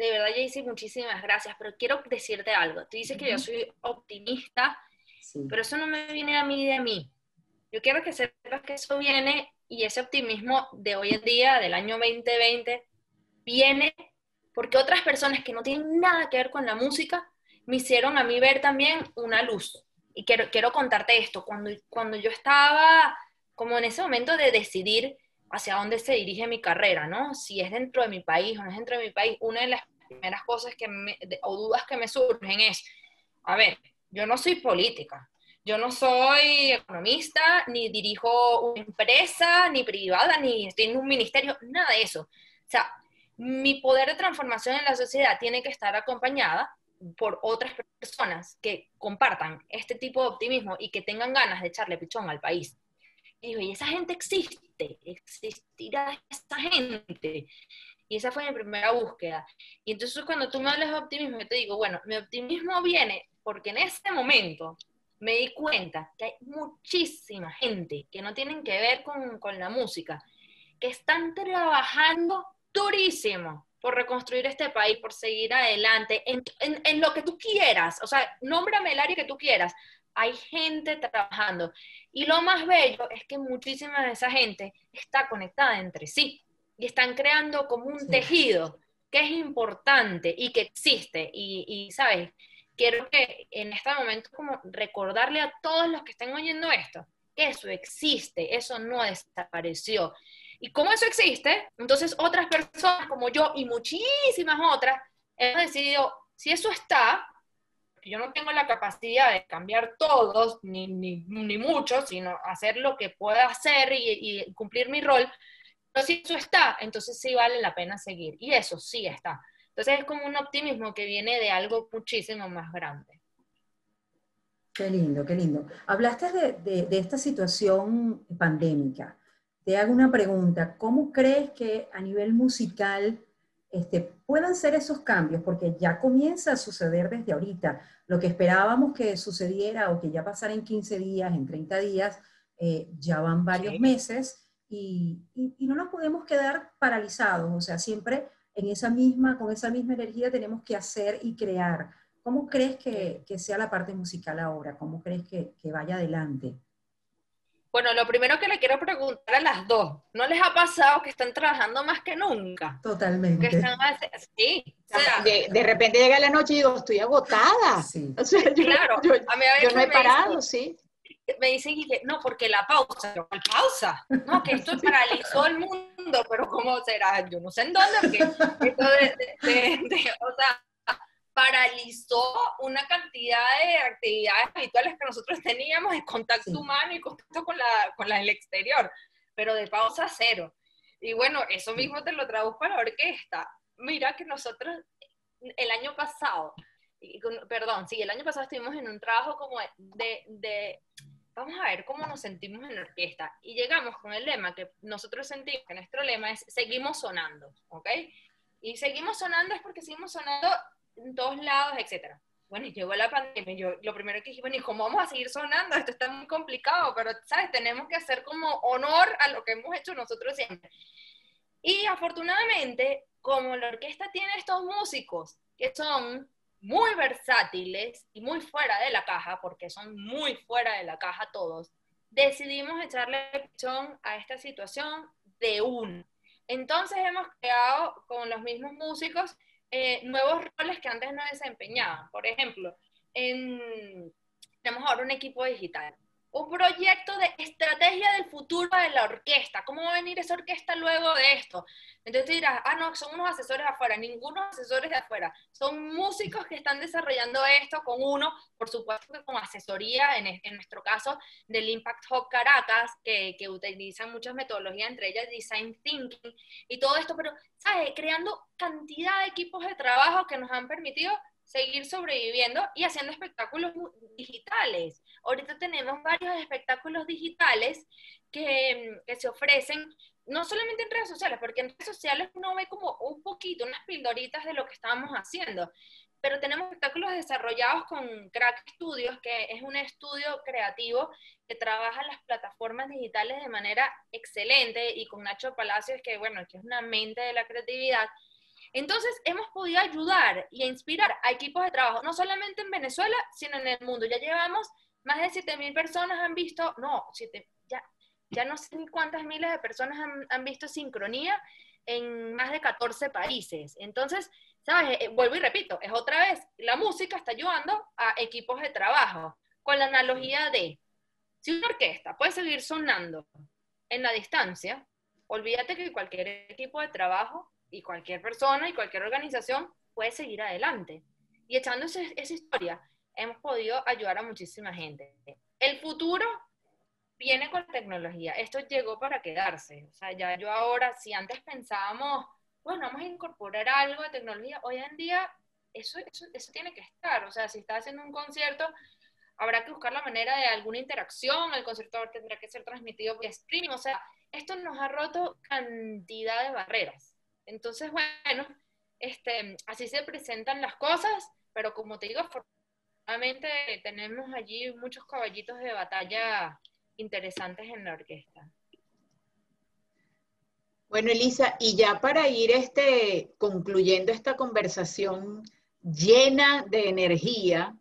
S3: de verdad, Jaycee, muchísimas gracias, pero quiero decirte algo. Tú dices que yo soy optimista Pero eso no me viene a mí de mí. Yo quiero que sepas que eso viene y ese optimismo de hoy en día, del año 2020, viene porque otras personas que no tienen nada que ver con la música me hicieron a mí ver también una luz. Y quiero, quiero contarte esto, cuando, cuando yo estaba como en ese momento de decidir hacia dónde se dirige mi carrera, ¿no? Si es dentro de mi país o no es dentro de mi país, una de las primeras cosas que me, o dudas que me surgen es, a ver, yo no soy política, yo no soy economista, ni dirijo una empresa, ni privada, ni estoy en un ministerio, nada de eso. O sea, mi poder de transformación en la sociedad tiene que estar acompañada por otras personas que compartan este tipo de optimismo y que tengan ganas de echarle pichón al país. Y esa gente existe, existirá esa gente. Y esa fue mi primera búsqueda. Y entonces cuando tú me hablas de optimismo, yo te digo, bueno, mi optimismo viene porque en ese momento me di cuenta que hay muchísima gente que no tienen que ver con, con la música, que están trabajando durísimo por reconstruir este país, por seguir adelante, en, en, en, lo que tú quieras, o sea, nómbrame el área que tú quieras, hay gente trabajando. Y lo más bello es que muchísima de esa gente está conectada entre sí y están creando como un tejido que es importante y que existe. Y, y, ¿sabes? Quiero que en este momento como recordarle a todos los que estén oyendo esto, que eso existe, eso no desapareció. Y como eso existe, entonces otras personas como yo y muchísimas otras hemos decidido, si eso está, yo no tengo la capacidad de cambiar todos, ni, ni, mucho, sino hacer lo que pueda hacer y, cumplir mi rol. Pero si eso está, entonces sí vale la pena seguir. Y eso sí está. Entonces es como un optimismo que viene de algo muchísimo más grande.
S4: Qué lindo, qué lindo. Hablaste de, de esta situación pandémica. Te hago una pregunta. ¿Cómo crees que a nivel musical este, puedan ser esos cambios, porque ya comienza a suceder desde ahorita. Lo que esperábamos que sucediera o que ya pasara en 15 días, en 30 días, eh, ya van varios sí. meses y, y, y, no nos podemos quedar paralizados, o sea, siempre en esa misma, con esa misma energía tenemos que hacer y crear. ¿Cómo crees que, que sea la parte musical ahora? ¿Cómo crees que, que vaya adelante?
S3: Bueno, lo primero que le quiero preguntar a las dos, ¿no les ha pasado que están trabajando más que nunca?
S4: Totalmente.
S3: Que están más, sí.
S2: O sea, de, de, repente llega la noche y digo, estoy agotada.
S3: Sí. O sea, yo, claro,
S2: yo, a mí a yo no he parado,
S3: dicen,
S2: sí.
S3: Me dicen que no, porque la pausa, ¿cuál pausa? No, que esto paralizó el mundo, pero ¿cómo será? Yo no sé en dónde, porque esto de, de, de o sea, paralizó una cantidad de actividades habituales que nosotros teníamos de contacto sí. humano y contacto con la, con la, el exterior, pero de pausa cero. Y bueno, eso mismo te lo traduzco a la orquesta. Mira que nosotros el año pasado, perdón, sí, el año pasado estuvimos en un trabajo como de, de, vamos a ver cómo nos sentimos en la orquesta. Y llegamos con el lema que nosotros sentimos que nuestro lema es seguimos sonando, ¿ok? Y seguimos sonando es porque seguimos sonando en todos lados, etcétera. Bueno, y llegó la pandemia, yo lo primero que dije, bueno, ¿y cómo vamos a seguir sonando? Esto está muy complicado, pero, ¿sabes? Tenemos que hacer como honor a lo que hemos hecho nosotros siempre. Y afortunadamente, como la orquesta tiene estos músicos que son muy versátiles y muy fuera de la caja, porque son muy fuera de la caja todos, decidimos echarle pichón a esta situación de uno. Entonces hemos creado con los mismos músicos eh, nuevos roles que antes no desempeñaban. Por ejemplo, en, tenemos ahora un equipo digital, un proyecto de estrategia del futuro de la orquesta. ¿Cómo va a venir esa orquesta luego de esto? Entonces dirás, ah, no, son unos asesores de afuera, ningunos asesores de afuera. Son músicos que están desarrollando esto con uno, por supuesto que con asesoría, en, en nuestro caso, del Impact Hub Caracas, que, que, utilizan muchas metodologías, entre ellas Design Thinking y todo esto, pero, ¿sabes? Creando cantidad de equipos de trabajo que nos han permitido seguir sobreviviendo y haciendo espectáculos digitales. Ahorita tenemos varios espectáculos digitales que, que, se ofrecen no solamente en redes sociales, porque en redes sociales uno ve como un poquito, unas pildoritas de lo que estábamos haciendo, pero tenemos espectáculos desarrollados con Crack Studios, que es un estudio creativo que trabaja las plataformas digitales de manera excelente, y con Nacho Palacios, que bueno, que es una mente de la creatividad, entonces, hemos podido ayudar y inspirar a equipos de trabajo, no solamente en Venezuela, sino en el mundo. Ya llevamos más de 7.000 personas han visto, no, ya, ya no sé cuántas miles de personas han, han visto sincronía en más de 14 países. Entonces, ¿sabes? Eh, vuelvo y repito, es otra vez, la música está ayudando a equipos de trabajo, con la analogía de, si una orquesta puede seguir sonando en la distancia, olvídate que cualquier equipo de trabajo y cualquier persona y cualquier organización puede seguir adelante. Y echando esa historia, hemos podido ayudar a muchísima gente. El futuro viene con tecnología. Esto llegó para quedarse. O sea, ya yo ahora, si antes pensábamos, bueno, vamos a incorporar algo de tecnología, hoy en día eso, eso, eso tiene que estar. O sea, si estás haciendo un concierto, habrá que buscar la manera de alguna interacción, el concierto tendrá que ser transmitido vía streaming. O sea, esto nos ha roto cantidad de barreras. Entonces, bueno, este, así se presentan las cosas, pero como te digo, afortunadamente tenemos allí muchos caballitos de batalla interesantes en la orquesta.
S2: Bueno, Elisa, y ya para ir este, concluyendo esta conversación llena de energía,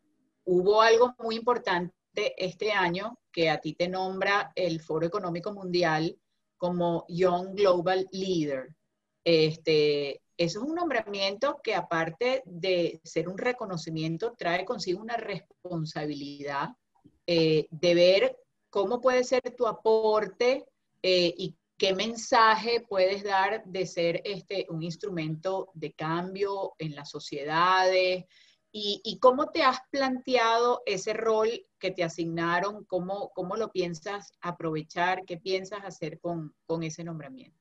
S2: hubo algo muy importante este año que a ti te nombra el Foro Económico Mundial como Young Global Leader. Este, eso es un nombramiento que aparte de ser un reconocimiento, trae consigo una responsabilidad eh, de ver cómo puede ser tu aporte eh, y qué mensaje puedes dar de ser este, un instrumento de cambio en las sociedades y, cómo te has planteado ese rol que te asignaron, cómo, cómo lo piensas aprovechar, qué piensas hacer con, con ese nombramiento.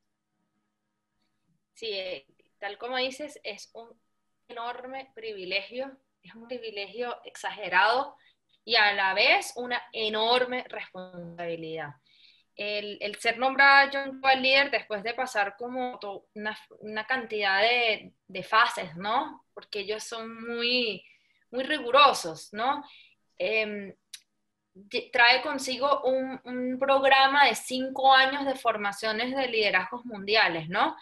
S3: Sí, eh, tal como dices, es un enorme privilegio, es un privilegio exagerado y a la vez una enorme responsabilidad. El, ser nombrado John Global Leader después de pasar como una, cantidad de, fases, ¿no? Porque ellos son muy, muy rigurosos, ¿no? Eh, trae consigo un, un, programa de cinco años de formaciones de liderazgos mundiales, ¿no?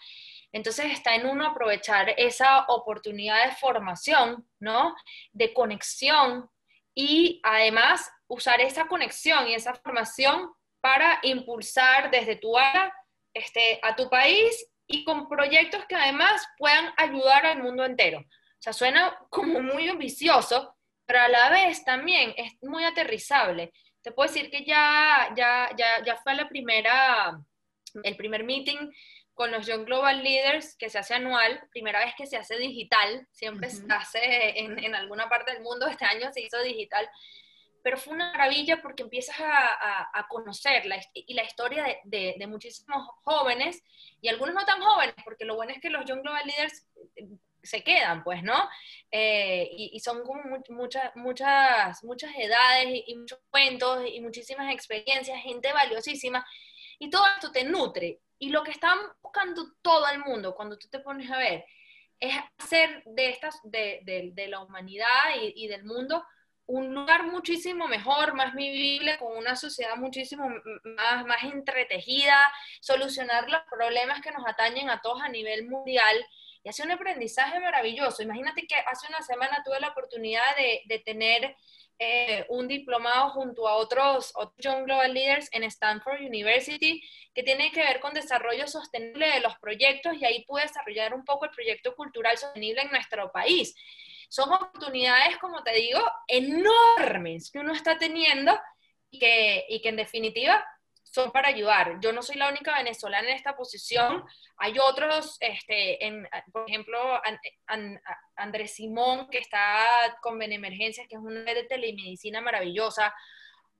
S3: Entonces está en uno aprovechar esa oportunidad de formación, ¿no? De conexión y además usar esa conexión y esa formación para impulsar desde tu área este, a tu país y con proyectos que además puedan ayudar al mundo entero. O sea, suena como muy ambicioso, pero a la vez también es muy aterrizable. Te puedo decir que ya, ya, ya, ya fue la primera, el primer meeting con los Young Global Leaders, que se hace anual, primera vez que se hace digital, siempre se hace en, en, alguna parte del mundo, este año se hizo digital, pero fue una maravilla porque empiezas a, a, conocer la, y la historia de, de, muchísimos jóvenes, y algunos no tan jóvenes, porque lo bueno es que los Young Global Leaders eh, se quedan, pues, ¿no? Eh, y, y, son como muchas, muchas, muchas edades y, y muchos cuentos y muchísimas experiencias, gente valiosísima, y todo esto te nutre y lo que están buscando todo el mundo cuando tú te pones a ver es hacer de, estas, de, de, la humanidad y, y, del mundo un lugar muchísimo mejor, más vivible, con una sociedad muchísimo más, más entretejida, solucionar los problemas que nos atañen a todos a nivel mundial y hace un aprendizaje maravilloso. Imagínate que hace una semana tuve la oportunidad de, de tener eh, un diplomado junto a otros, otros Young Global Leaders en Stanford University que tiene que ver con desarrollo sostenible de los proyectos y ahí pude desarrollar un poco el proyecto cultural sostenible en nuestro país. Son oportunidades, como te digo, enormes que uno está teniendo que, y que en definitiva son para ayudar. Yo no soy la única venezolana en esta posición. Hay otros, este, en, por ejemplo, Andrés Simón, que está con Benemergencias, que es una red de telemedicina maravillosa.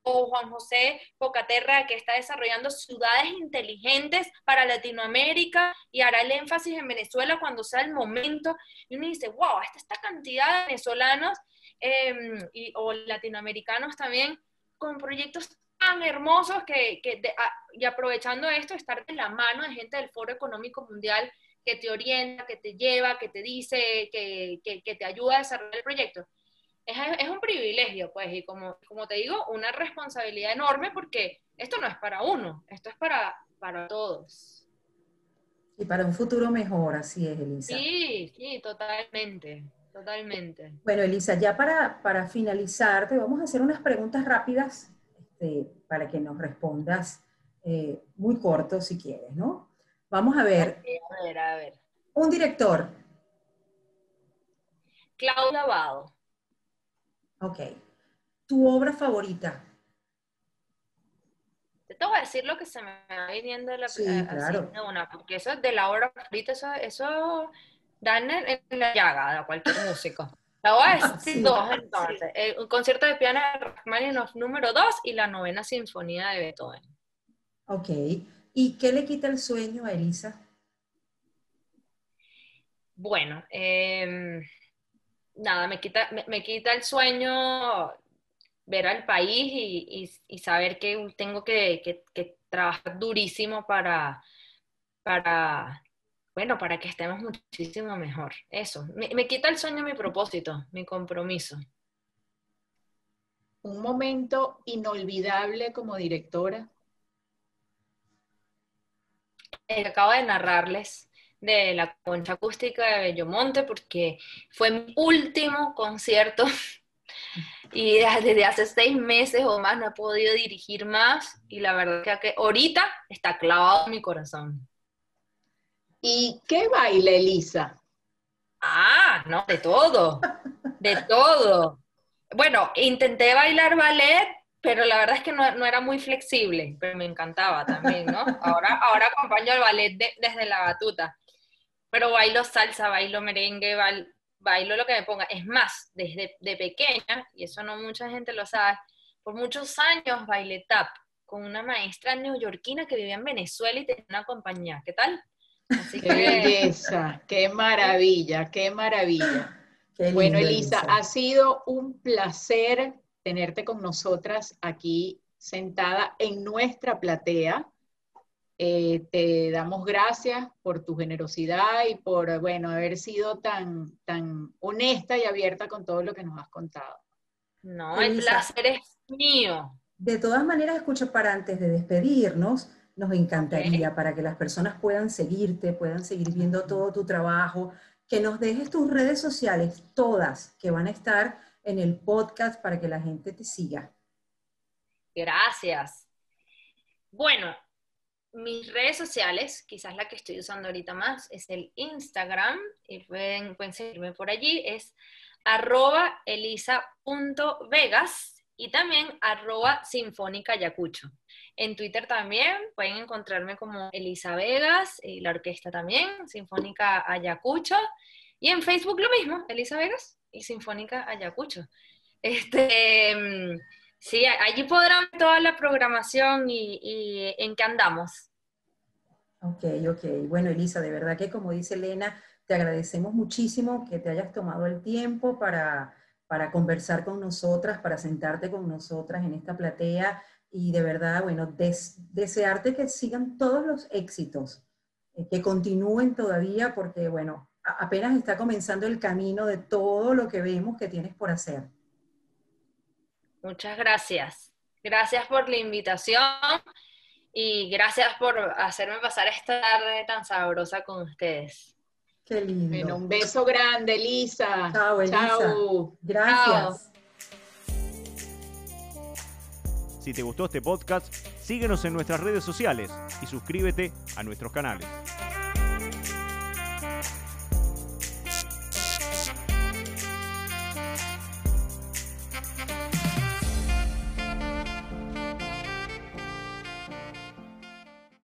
S3: O Juan José Pocaterra, que está desarrollando ciudades inteligentes para Latinoamérica y hará el énfasis en Venezuela cuando sea el momento. Y uno dice, wow, esta, esta cantidad de venezolanos eh, y, o latinoamericanos también con proyectos tan hermosos que, que y aprovechando esto, estar de la mano de gente del Foro Económico Mundial que te orienta, que te lleva, que te dice, que, que te ayuda a desarrollar el proyecto. Es, es, un privilegio, pues, y como, como te digo, una responsabilidad enorme porque esto no es para uno, esto es para, para todos.
S4: Y para un futuro mejor, así es, Elisa.
S3: Sí, sí, totalmente. Totalmente.
S4: Bueno, Elisa, ya para, para finalizar, te vamos a hacer unas preguntas rápidas este, para que nos respondas eh, muy corto si quieres, ¿no? Vamos a ver.
S3: a ver, a ver.
S4: Un director.
S3: Claudia Lavado.
S4: Ok. ¿Tu obra favorita?
S3: Te tengo que decir lo que se me va viniendo de la
S4: Sí,
S3: eh,
S4: claro.
S3: de una, porque eso es de la obra favorita, eso, eso da en, en la llaga de cualquier músico. La voy a decir
S4: Sí.
S3: dos entonces. El, un concierto de piano de Rachmaninoff número 2 y la novena sinfonía de Beethoven.
S4: Ok. ¿Y qué le quita el sueño a Elisa?
S3: Bueno, em, nada, me quita, me, me quita el sueño ver al país y, y- y saber que tengo que, que- que trabajar durísimo para, para, bueno, para que estemos muchísimo mejor. Eso, me, me quita el sueño mi propósito, mi compromiso.
S2: Un momento inolvidable como directora.
S3: Eh, acabo de narrarles de la concha acústica de Bellomonte porque fue mi último concierto y desde hace seis meses o más no he podido dirigir más y la verdad que que ahorita está clavado en mi corazón.
S2: ¿Y qué baila Elisa?
S3: Ah, no, de todo, de todo. Bueno, intenté bailar ballet, pero la verdad es que no, era muy flexible, pero me encantaba también, ¿no? Ahora, ahora acompaño al ballet de- desde la batuta, pero bailo salsa, bailo merengue, bail- bailo lo que me ponga. Es más, desde de pequeña, y eso no mucha gente lo sabe, por muchos años bailé tap con una maestra neoyorquina que vivía en Venezuela y tenía una compañía. ¿Qué tal? Así
S2: Qué
S3: que...
S2: belleza, qué maravilla, qué maravilla.
S4: Qué
S2: Bueno,
S4: lindo,
S2: Elisa, ha sido un placer tenerte con nosotras aquí sentada en nuestra platea. Eh, te damos gracias por tu generosidad y por, bueno, haber sido tan, tan honesta y abierta con todo lo que nos has contado.
S3: No, el
S4: Elisa.
S3: placer es mío.
S4: De todas maneras, escucha, para antes de despedirnos, nos encantaría para que las personas puedan seguirte, puedan seguir viendo todo tu trabajo, que nos dejes tus redes sociales, todas, que van a estar en el podcast para que la gente te siga.
S3: Gracias. Bueno, mis redes sociales, quizás la que estoy usando ahorita más, es el Instagram, y pueden, pueden seguirme por allí, es arroba elisa.vegas y también arroba sinfónica yacucho. En Twitter también pueden encontrarme como Elisa Vegas y la orquesta también, Sinfónica Ayacucho. Y en Facebook lo mismo, Elisa Vegas y Sinfónica Ayacucho. Este, mm, sí, allí podrán toda la programación y, y en qué andamos.
S4: Ok, ok. Bueno, Elisa, de verdad que como dice Elena, te agradecemos muchísimo que te hayas tomado el tiempo para, para conversar con nosotras, para sentarte con nosotras en esta platea y de verdad, bueno, des- desearte que sigan todos los éxitos, eh, que continúen todavía porque, bueno, apenas está comenzando el camino de todo lo que vemos que tienes por hacer.
S3: Muchas gracias. Gracias por la invitación y gracias por hacerme pasar esta tarde tan sabrosa con ustedes.
S4: Qué lindo.
S2: Bueno, un beso grande, Elisa.
S4: Chao, Elisa.
S2: Chao.
S4: Gracias.
S1: Si te gustó este podcast, síguenos en nuestras redes sociales y suscríbete a nuestros canales.